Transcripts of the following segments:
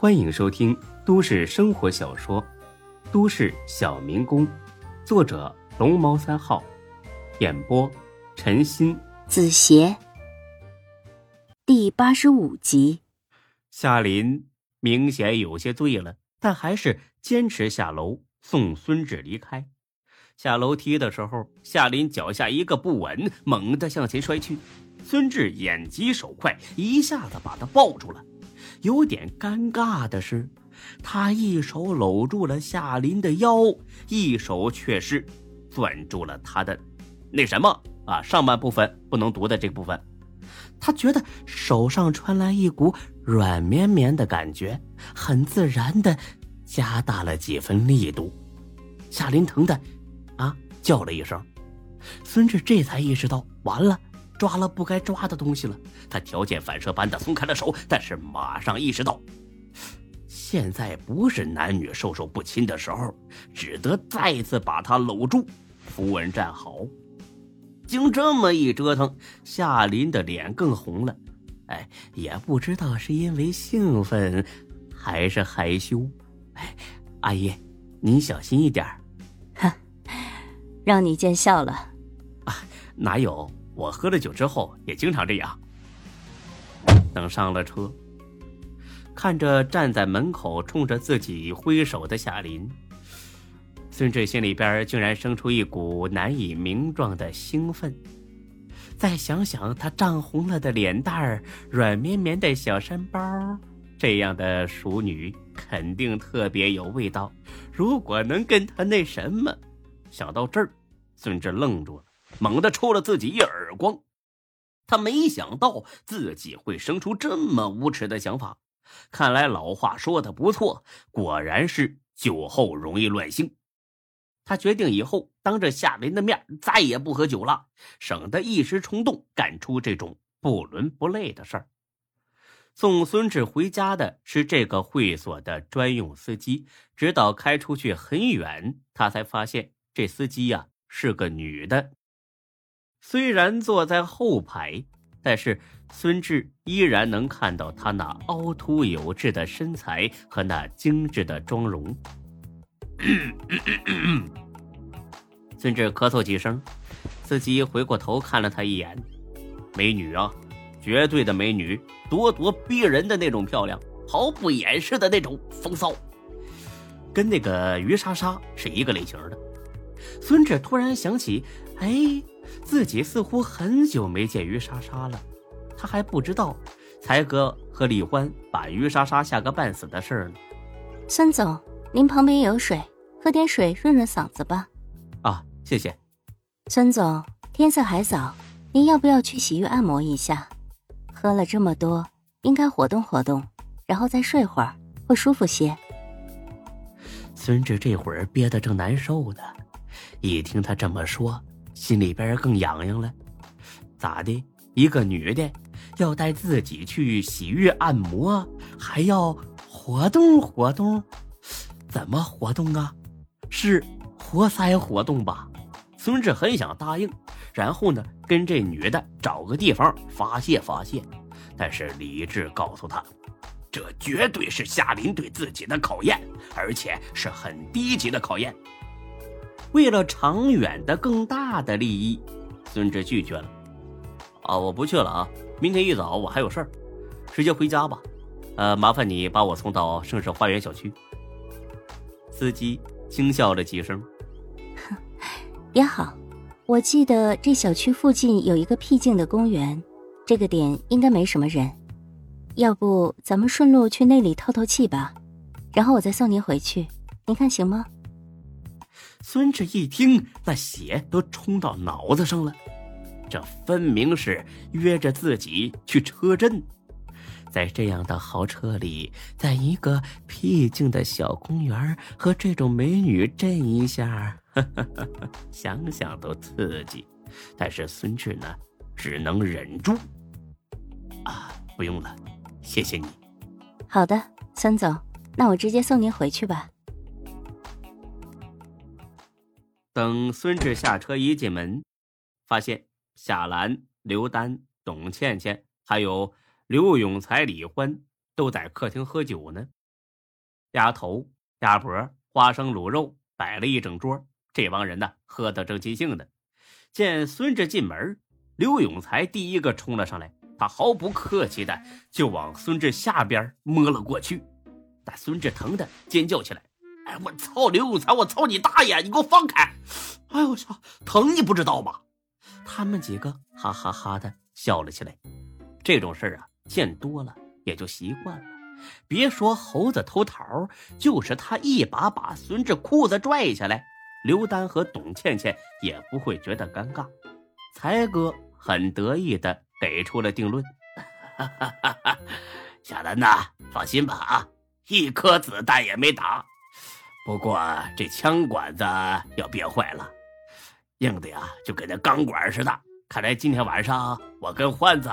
欢迎收听都市生活小说《都市小民工》，作者龙猫三号，演播陈鑫、子邪，第八十五集。夏林明显有些醉了，但还是坚持下楼送孙志离开。下楼梯的时候，夏林脚下一个不稳，猛地向前摔去。孙志眼疾手快，一下子把他抱住了。有点尴尬的是，他一手搂住了夏林的腰，一手却是攥住了他的那什么啊，上半部分不能读的这部分。他觉得手上传来一股软绵绵的感觉，很自然的加大了几分力度。夏林疼的啊叫了一声，孙志这才意识到完了。抓了不该抓的东西了，他条件反射般的松开了手，但是马上意识到，现在不是男女授受不亲的时候，只得再次把他搂住，扶稳站好。经这么一折腾，夏林的脸更红了，哎，也不知道是因为兴奋，还是害羞。哎，阿姨，您小心一点。哼，让你见笑了。啊，哪有？我喝了酒之后也经常这样。等上了车，看着站在门口冲着自己挥手的夏林，孙志心里边竟然生出一股难以名状的兴奋。再想想他涨红了的脸蛋儿、软绵绵的小山包，这样的熟女肯定特别有味道。如果能跟他那什么，想到这儿，孙志愣住了。猛地抽了自己一耳光，他没想到自己会生出这么无耻的想法。看来老话说的不错，果然是酒后容易乱性。他决定以后当着夏林的面再也不喝酒了，省得一时冲动干出这种不伦不类的事儿。送孙志回家的是这个会所的专用司机，直到开出去很远，他才发现这司机呀是个女的。虽然坐在后排，但是孙志依然能看到他那凹凸有致的身材和那精致的妆容。孙志咳嗽几声，司机回过头看了他一眼：“美女啊，绝对的美女，咄咄逼人的那种漂亮，毫不掩饰的那种风骚，跟那个于莎莎是一个类型的。”孙志突然想起，哎。自己似乎很久没见于莎莎了，他还不知道才哥和李欢把于莎莎吓个半死的事儿呢。孙总，您旁边有水，喝点水润润嗓子吧。啊，谢谢。孙总，天色还早，您要不要去洗浴按摩一下？喝了这么多，应该活动活动，然后再睡会儿，会舒服些。孙志这会儿憋得正难受呢，一听他这么说。心里边更痒痒了，咋的？一个女的要带自己去洗浴按摩，还要活动活动，怎么活动啊？是活塞活动吧？孙志很想答应，然后呢，跟这女的找个地方发泄发泄，但是理智告诉他，这绝对是夏林对自己的考验，而且是很低级的考验。为了长远的、更大的利益，孙志拒绝了。啊，我不去了啊！明天一早我还有事儿，直接回家吧。呃，麻烦你把我送到盛世花园小区。司机轻笑了几声，哼，也好。我记得这小区附近有一个僻静的公园，这个点应该没什么人。要不咱们顺路去那里透透气吧，然后我再送您回去，您看行吗？孙志一听，那血都冲到脑子上了。这分明是约着自己去车震，在这样的豪车里，在一个僻静的小公园和这种美女震一下，想想都刺激。但是孙志呢，只能忍住。啊，不用了，谢谢你。好的，孙总，那我直接送您回去吧。等孙志下车一进门，发现夏兰、刘丹、董倩倩还有刘永才、李欢都在客厅喝酒呢。鸭头、鸭脖、花生卤肉摆了一整桌。这帮人呢，喝得正尽兴呢。见孙志进门，刘永才第一个冲了上来，他毫不客气的就往孙志下边摸了过去。但孙志疼的尖叫起来：“哎，我操！刘永才，我操你大爷！你给我放开！哎呦我操，疼你不知道吗？”他们几个哈哈哈的笑了起来。这种事儿啊，见多了也就习惯了。别说猴子偷桃，就是他一把把孙志裤子拽下来，刘丹和董倩倩也不会觉得尴尬。才哥很得意的给出了定论：“哈哈哈哈小兰呐，放心吧啊，一颗子弹也没打。不过这枪管子要憋坏了，硬的呀，就跟那钢管似的。看来今天晚上我跟欢子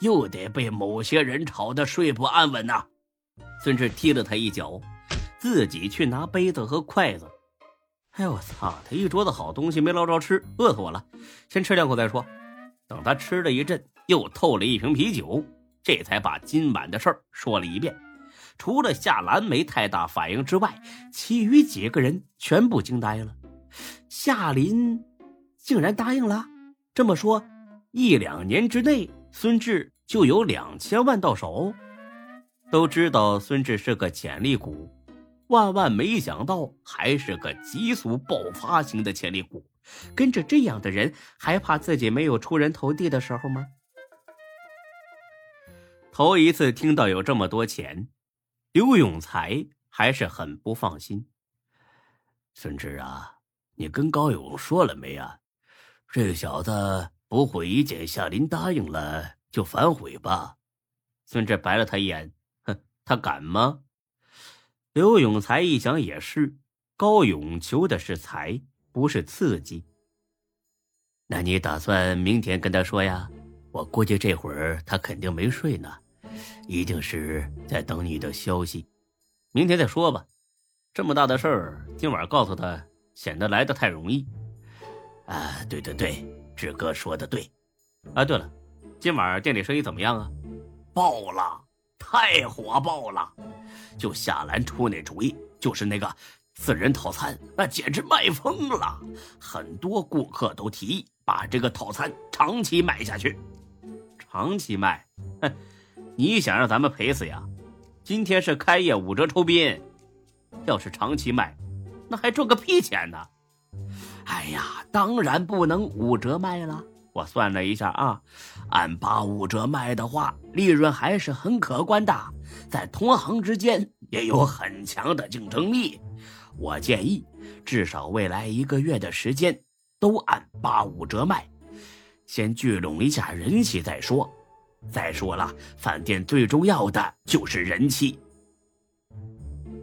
又得被某些人吵得睡不安稳呐。”孙志踢了他一脚，自己去拿杯子和筷子。哎呦我操！他一桌子好东西没捞着吃，饿死我了。先吃两口再说。等他吃了一阵，又透了一瓶啤酒，这才把今晚的事儿说了一遍。除了夏兰没太大反应之外，其余几个人全部惊呆了。夏林竟然答应了。这么说，一两年之内，孙志就有两千万到手。都知道孙志是个潜力股，万万没想到还是个急速爆发型的潜力股。跟着这样的人，还怕自己没有出人头地的时候吗？头一次听到有这么多钱，刘永才还是很不放心。孙志啊，你跟高勇说了没啊？这小子不会一见夏林答应了就反悔吧？孙志白了他一眼。哼他敢吗？刘永才一想也是，高勇求的是财，不是刺激。那你打算明天跟他说呀？我估计这会儿他肯定没睡呢，一定是在等你的消息。明天再说吧，这么大的事儿，今晚告诉他显得来的太容易。啊，对对对，志哥说的对。啊，对了，今晚店里生意怎么样啊？爆了！太火爆了！就夏兰出那主意，就是那个四人套餐，那简直卖疯了。很多顾客都提议把这个套餐长期卖下去。长期卖？哼！你想让咱们赔死呀？今天是开业五折抽宾，要是长期卖，那还赚个屁钱呢！哎呀，当然不能五折卖了。我算了一下啊，按八五折卖的话，利润还是很可观的，在同行之间也有很强的竞争力。我建议，至少未来一个月的时间都按八五折卖，先聚拢一下人气再说。再说了，饭店最重要的就是人气。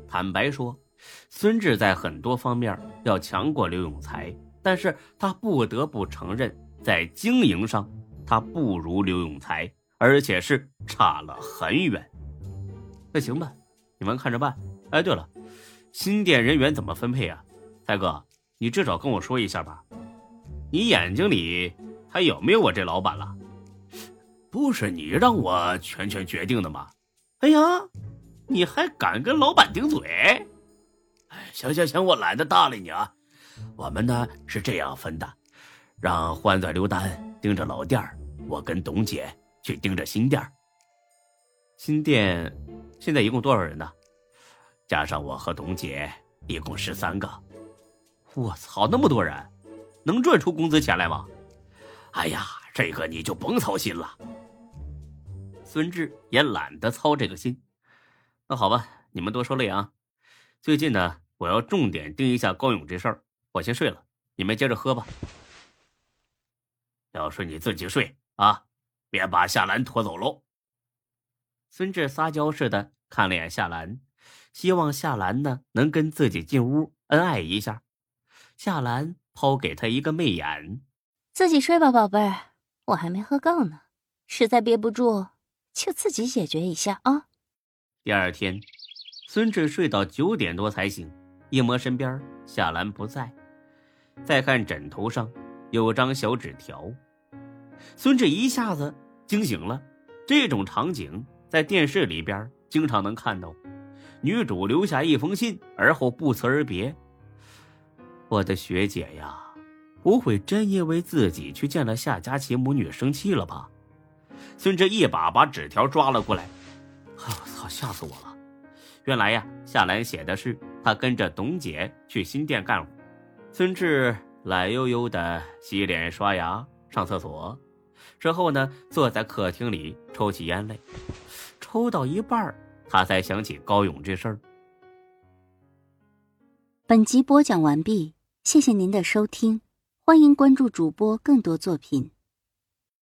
坦白说，孙志在很多方面要强过刘永才，但是他不得不承认。在经营上，他不如刘永才，而且是差了很远。那行吧，你们看着办。哎，对了，新店人员怎么分配啊？才哥，你至少跟我说一下吧。你眼睛里还有没有我这老板了？不是你让我全权决定的吗？哎呀，你还敢跟老板顶嘴？哎，行行行，我懒得搭理你啊。我们呢是这样分的。让欢子、刘丹盯着老店我跟董姐去盯着新店新店现在一共多少人呢？加上我和董姐，一共十三个。我操，那么多人，能赚出工资钱来吗？哎呀，这个你就甭操心了。孙志也懒得操这个心。那好吧，你们多受累啊。最近呢，我要重点盯一下高勇这事儿。我先睡了，你们接着喝吧。要睡你自己睡啊，别把夏兰拖走喽。孙志撒娇似的看了眼夏兰，希望夏兰呢能跟自己进屋恩爱一下。夏兰抛给他一个媚眼：“自己睡吧，宝贝儿，我还没喝够呢。实在憋不住，就自己解决一下啊。”第二天，孙志睡到九点多才醒，一摸身边夏兰不在，再看枕头上。有张小纸条，孙志一下子惊醒了。这种场景在电视里边经常能看到，女主留下一封信，而后不辞而别。我的学姐呀，不会真因为自己去见了夏佳琪母女生气了吧？孙志一把把纸条抓了过来，我操，吓死我了！原来呀，夏兰写的是他跟着董姐去新店干活。孙志懒悠悠的洗脸刷牙。上厕所之后呢，坐在客厅里抽起烟来，抽到一半他才想起高勇这事儿。本集播讲完毕，谢谢您的收听，欢迎关注主播更多作品。